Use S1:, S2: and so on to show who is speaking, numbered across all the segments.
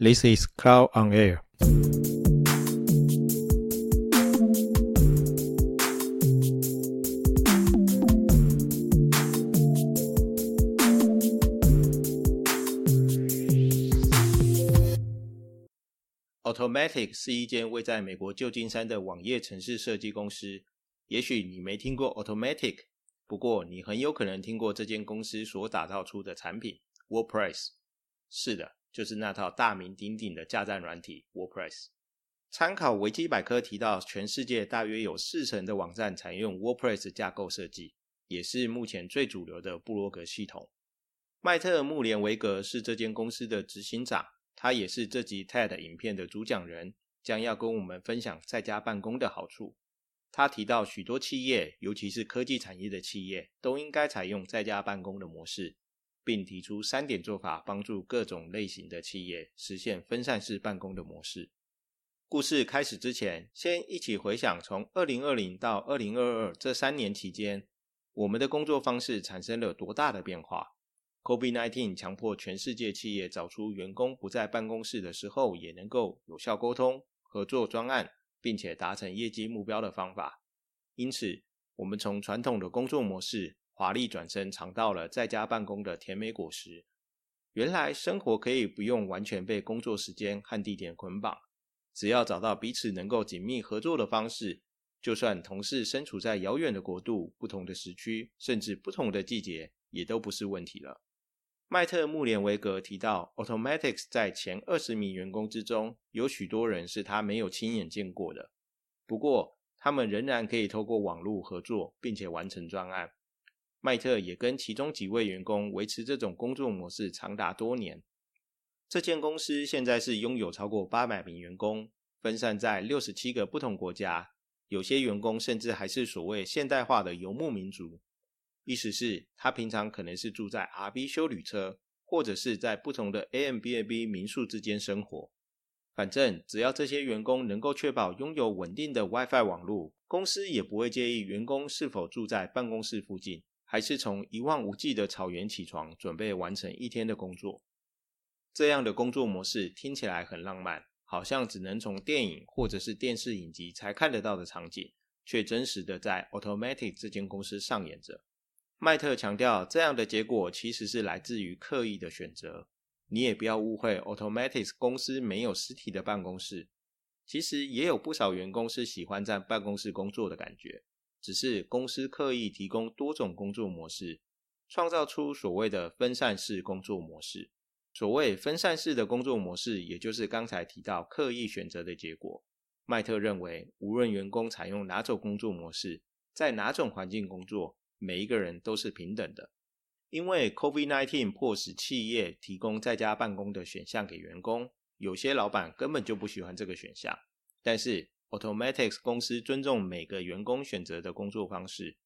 S1: This is Cloud on Air。Automatic 是一间位在美国旧金山的网页城市设计公司。也许你没听过 Automatic，不过你很有可能听过这间公司所打造出的产品 WordPress。是的。就是那套大名鼎鼎的架站软体 WordPress。参考维基百科提到，全世界大约有四成的网站采用 WordPress 架构设计，也是目前最主流的布洛格系统。迈特·穆连维格是这间公司的执行长，他也是这集 TED 影片的主讲人，将要跟我们分享在家办公的好处。他提到，许多企业，尤其是科技产业的企业，都应该采用在家办公的模式。并提出三点做法，帮助各种类型的企业实现分散式办公的模式。故事开始之前，先一起回想从二零二零到二零二二这三年期间，我们的工作方式产生了多大的变化？COVID-19 强迫全世界企业找出员工不在办公室的时候也能够有效沟通、合作专案，并且达成业绩目标的方法。因此，我们从传统的工作模式。华丽转身，尝到了在家办公的甜美果实。原来生活可以不用完全被工作时间和地点捆绑，只要找到彼此能够紧密合作的方式，就算同事身处在遥远的国度、不同的时区，甚至不同的季节，也都不是问题了。迈特·穆连维格提到，Automatics 在前二十名员工之中，有许多人是他没有亲眼见过的。不过，他们仍然可以透过网络合作，并且完成专案。迈特也跟其中几位员工维持这种工作模式长达多年。这间公司现在是拥有超过八百名员工，分散在六十七个不同国家。有些员工甚至还是所谓现代化的游牧民族，意思是，他平常可能是住在 RV 修旅车，或者是在不同的 a m b b 民宿之间生活。反正只要这些员工能够确保拥有稳定的 WiFi 网络，公司也不会介意员工是否住在办公室附近。还是从一望无际的草原起床，准备完成一天的工作。这样的工作模式听起来很浪漫，好像只能从电影或者是电视影集才看得到的场景，却真实的在 Automatic 这间公司上演着。麦特强调，这样的结果其实是来自于刻意的选择。你也不要误会，Automatic 公司没有实体的办公室，其实也有不少员工是喜欢在办公室工作的感觉。只是公司刻意提供多种工作模式，创造出所谓的分散式工作模式。所谓分散式的工作模式，也就是刚才提到刻意选择的结果。麦特认为，无论员工采用哪种工作模式，在哪种环境工作，每一个人都是平等的。因为 COVID-19 迫使企业提供在家办公的选项给员工，有些老板根本就不喜欢这个选项，但是。Automatics 公司尊重每个员工选择的工作方式。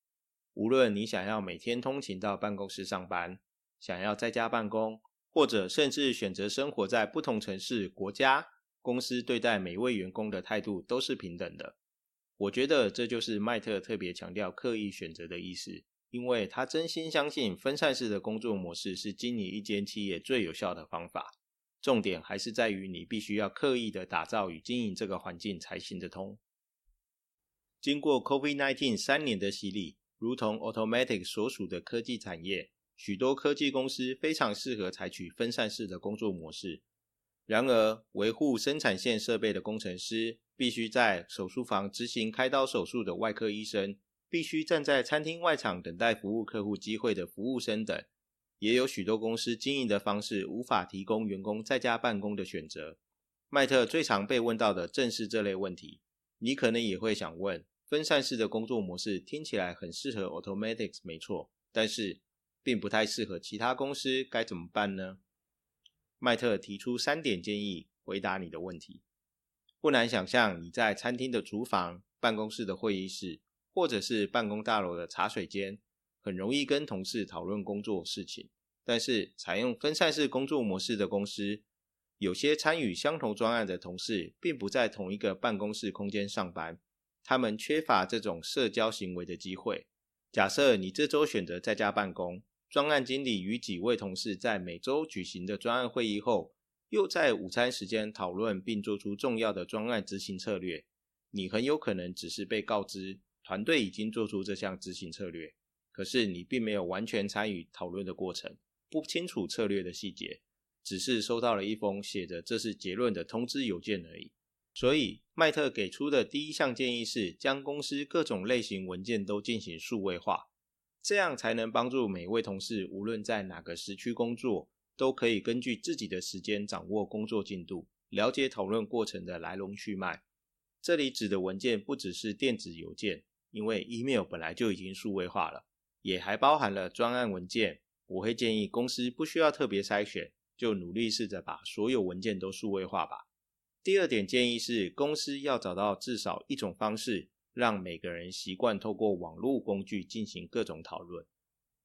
S1: 无论你想要每天通勤到办公室上班，想要在家办公，或者甚至选择生活在不同城市、国家，公司对待每位员工的态度都是平等的。我觉得这就是麦特特别强调刻意选择的意思，因为他真心相信分散式的工作模式是经营一间企业最有效的方法。重点还是在于你必须要刻意的打造与经营这个环境才行得通。经过 COVID-19 三年的洗礼，如同 Automatic 所属的科技产业，许多科技公司非常适合采取分散式的工作模式。然而，维护生产线设备的工程师，必须在手术房执行开刀手术的外科医生，必须站在餐厅外场等待服务客户机会的服务生等。也有许多公司经营的方式无法提供员工在家办公的选择。麦特最常被问到的正是这类问题。你可能也会想问：分散式的工作模式听起来很适合 Automatics，没错，但是并不太适合其他公司，该怎么办呢？麦特提出三点建议，回答你的问题。不难想象，你在餐厅的厨房、办公室的会议室，或者是办公大楼的茶水间。很容易跟同事讨论工作事情，但是采用分散式工作模式的公司，有些参与相同专案的同事并不在同一个办公室空间上班，他们缺乏这种社交行为的机会。假设你这周选择在家办公，专案经理与几位同事在每周举行的专案会议后，又在午餐时间讨论并做出重要的专案执行策略，你很有可能只是被告知团队已经做出这项执行策略，可是你并没有完全参与讨论的过程，不清楚策略的细节，只是收到了一封写着这是结论的通知邮件而已。所以，麦特给出的第一项建议是将公司各种类型文件都进行数位化，这样才能帮助每位同事，无论在哪个时区工作，都可以根据自己的时间掌握工作进度，了解讨论过程的来龙去脉。这里指的文件不只是电子邮件，因为 email 本来就已经数位化了，也还包含了专案文件。我会建议公司不需要特别筛选，就努力试着把所有文件都数位化吧。第二点建议是，公司要找到至少一种方式，让每个人习惯透过网络工具进行各种讨论。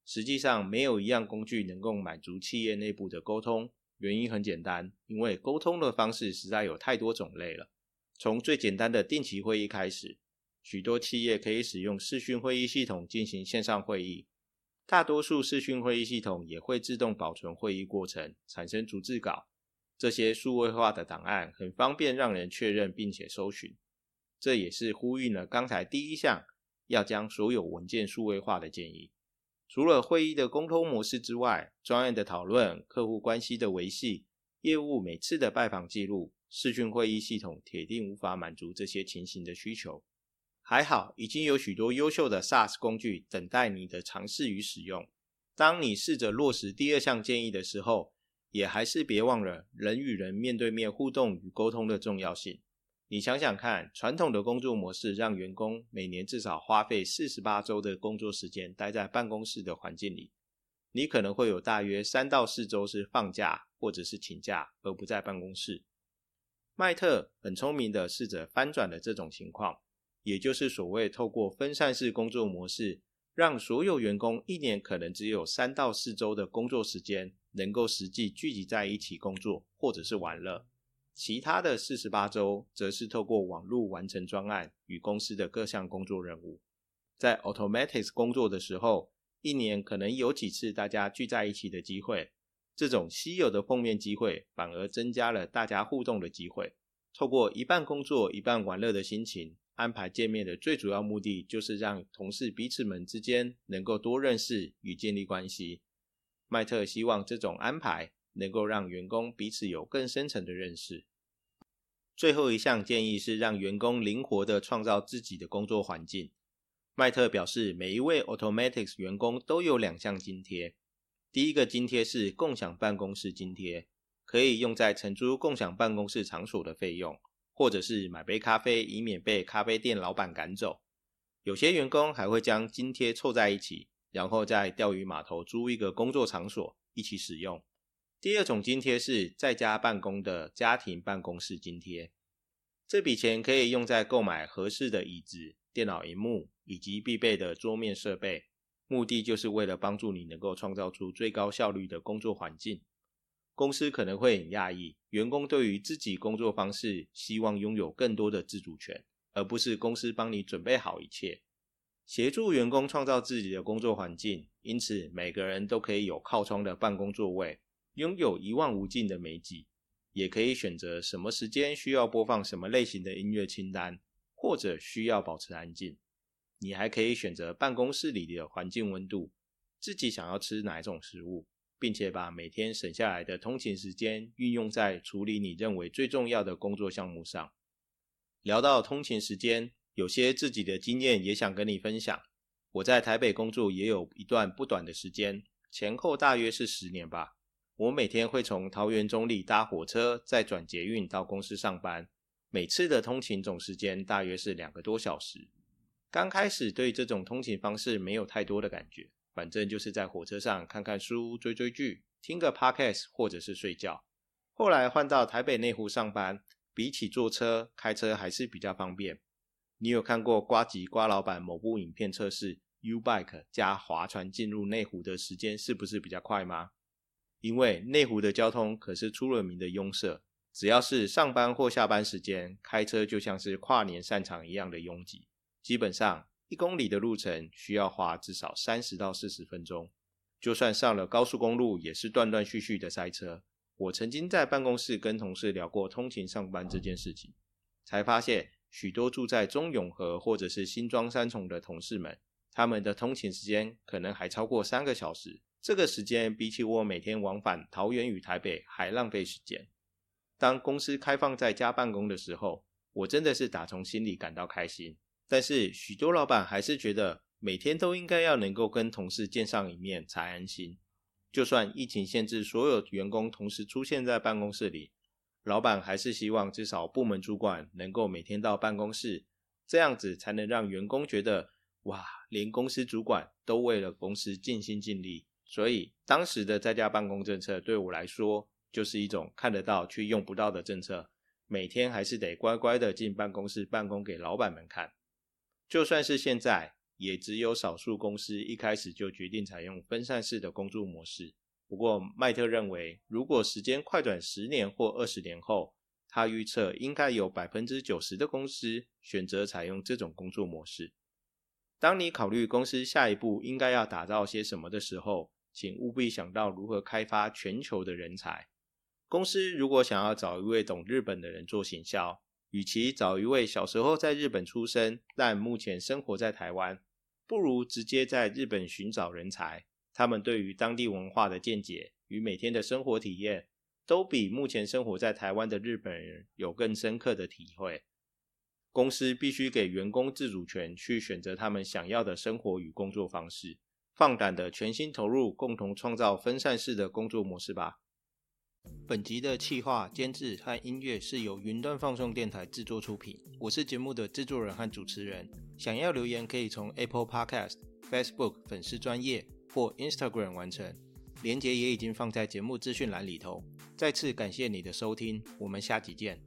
S1: 实际上，没有一样工具能够满足企业内部的沟通。原因很简单，因为沟通的方式实在有太多种类了。从最简单的定期会议开始，许多企业可以使用视讯会议系统进行线上会议。大多数视讯会议系统也会自动保存会议过程，产生逐字稿。这些数位化的档案很方便让人确认并且搜寻，这也是呼应了刚才第一项要将所有文件数位化的建议。除了会议的沟通模式之外，专业的讨论、客户关系的维系、业务每次的拜访记录，视讯会议系统铁定无法满足这些情形的需求。还好，已经有许多优秀的 SaaS 工具等待你的尝试与使用。当你试着落实第二项建议的时候，也还是别忘了人与人面对面互动与沟通的重要性。你想想看，传统的工作模式让员工每年至少花费四十八周的工作时间待在办公室的环境里，你可能会有大约三到四周是放假或者是请假而不在办公室。麦特很聪明的试着翻转了这种情况，也就是所谓透过分散式工作模式，让所有员工一年可能只有三到四周的工作时间。能够实际聚集在一起工作或者是玩乐，其他的四十八周则是透过网络完成专案与公司的各项工作任务。在 Automatics 工作的时候，一年可能有几次大家聚在一起的机会，这种稀有的碰面机会反而增加了大家互动的机会。透过一半工作一半玩乐的心情安排见面的最主要目的，就是让同事彼此们之间能够多认识与建立关系。麦特希望这种安排能够让员工彼此有更深层的认识。最后一项建议是让员工灵活的创造自己的工作环境。麦特表示，每一位 Automatics 员工都有两项津贴。第一个津贴是共享办公室津贴，可以用在承租共享办公室场所的费用，或者是买杯咖啡以免被咖啡店老板赶走。有些员工还会将津贴凑在一起。然后在钓鱼码头租一个工作场所一起使用。第二种津贴是在家办公的家庭办公室津贴，这笔钱可以用在购买合适的椅子、电脑荧幕以及必备的桌面设备，目的就是为了帮助你能够创造出最高效率的工作环境。公司可能会很讶异，员工对于自己工作方式希望拥有更多的自主权，而不是公司帮你准备好一切。协助员工创造自己的工作环境，因此每个人都可以有靠窗的办公座位，拥有一望无尽的美景，也可以选择什么时间需要播放什么类型的音乐清单，或者需要保持安静。你还可以选择办公室里的环境温度，自己想要吃哪一种食物，并且把每天省下来的通勤时间运用在处理你认为最重要的工作项目上。聊到通勤时间。有些自己的经验也想跟你分享。我在台北工作也有一段不短的时间，前后大约是十年吧。我每天会从桃园中立搭火车，再转捷运到公司上班。每次的通勤总时间大约是两个多小时。刚开始对这种通勤方式没有太多的感觉，反正就是在火车上看看书、追追剧、听个 podcast 或者是睡觉。后来换到台北内湖上班，比起坐车，开车还是比较方便。你有看过瓜吉瓜老板某部影片测试 U bike 加划船进入内湖的时间是不是比较快吗？因为内湖的交通可是出了名的拥塞，只要是上班或下班时间，开车就像是跨年散场一样的拥挤。基本上一公里的路程需要花至少三十到四十分钟，就算上了高速公路，也是断断续续的塞车。我曾经在办公室跟同事聊过通勤上班这件事情，才发现许多住在中永和或者是新庄三重的同事们，他们的通勤时间可能还超过三个小时。这个时间比起我每天往返桃园与台北还浪费时间。当公司开放在家办公的时候，我真的是打从心里感到开心。但是许多老板还是觉得每天都应该要能够跟同事见上一面才安心。就算疫情限制所有员工同时出现在办公室里，老板还是希望至少部门主管能够每天到办公室，这样子才能让员工觉得哇，连公司主管都为了公司尽心尽力。所以当时的在家办公政策对我来说，就是一种看得到却用不到的政策。每天还是得乖乖的进办公室办公给老板们看。就算是现在，也只有少数公司一开始就决定采用分散式的工作模式。不过麦特认为，如果时间快转十年或二十年后，他预测应该有百分之九十的公司选择采用这种工作模式。当你考虑公司下一步应该要打造些什么的时候，请务必想到如何开发全球的人才。公司如果想要找一位懂日本的人做行销，与其找一位小时候在日本出生但目前生活在台湾，不如直接在日本寻找人才。他们对于当地文化的见解与每天的生活体验，都比目前生活在台湾的日本人有更深刻的体会。公司必须给员工自主权，去选择他们想要的生活与工作方式。放胆的全心投入，共同创造分散式的工作模式吧。本集的企划、监制和音乐是由云端放送电台制作出品。我是节目的制作人和主持人。想要留言，可以从 Apple Podcast、Facebook 粉丝专业或 Instagram 完成。链接也已经放在节目资讯栏里头。再次感谢你的收听，我们下集见。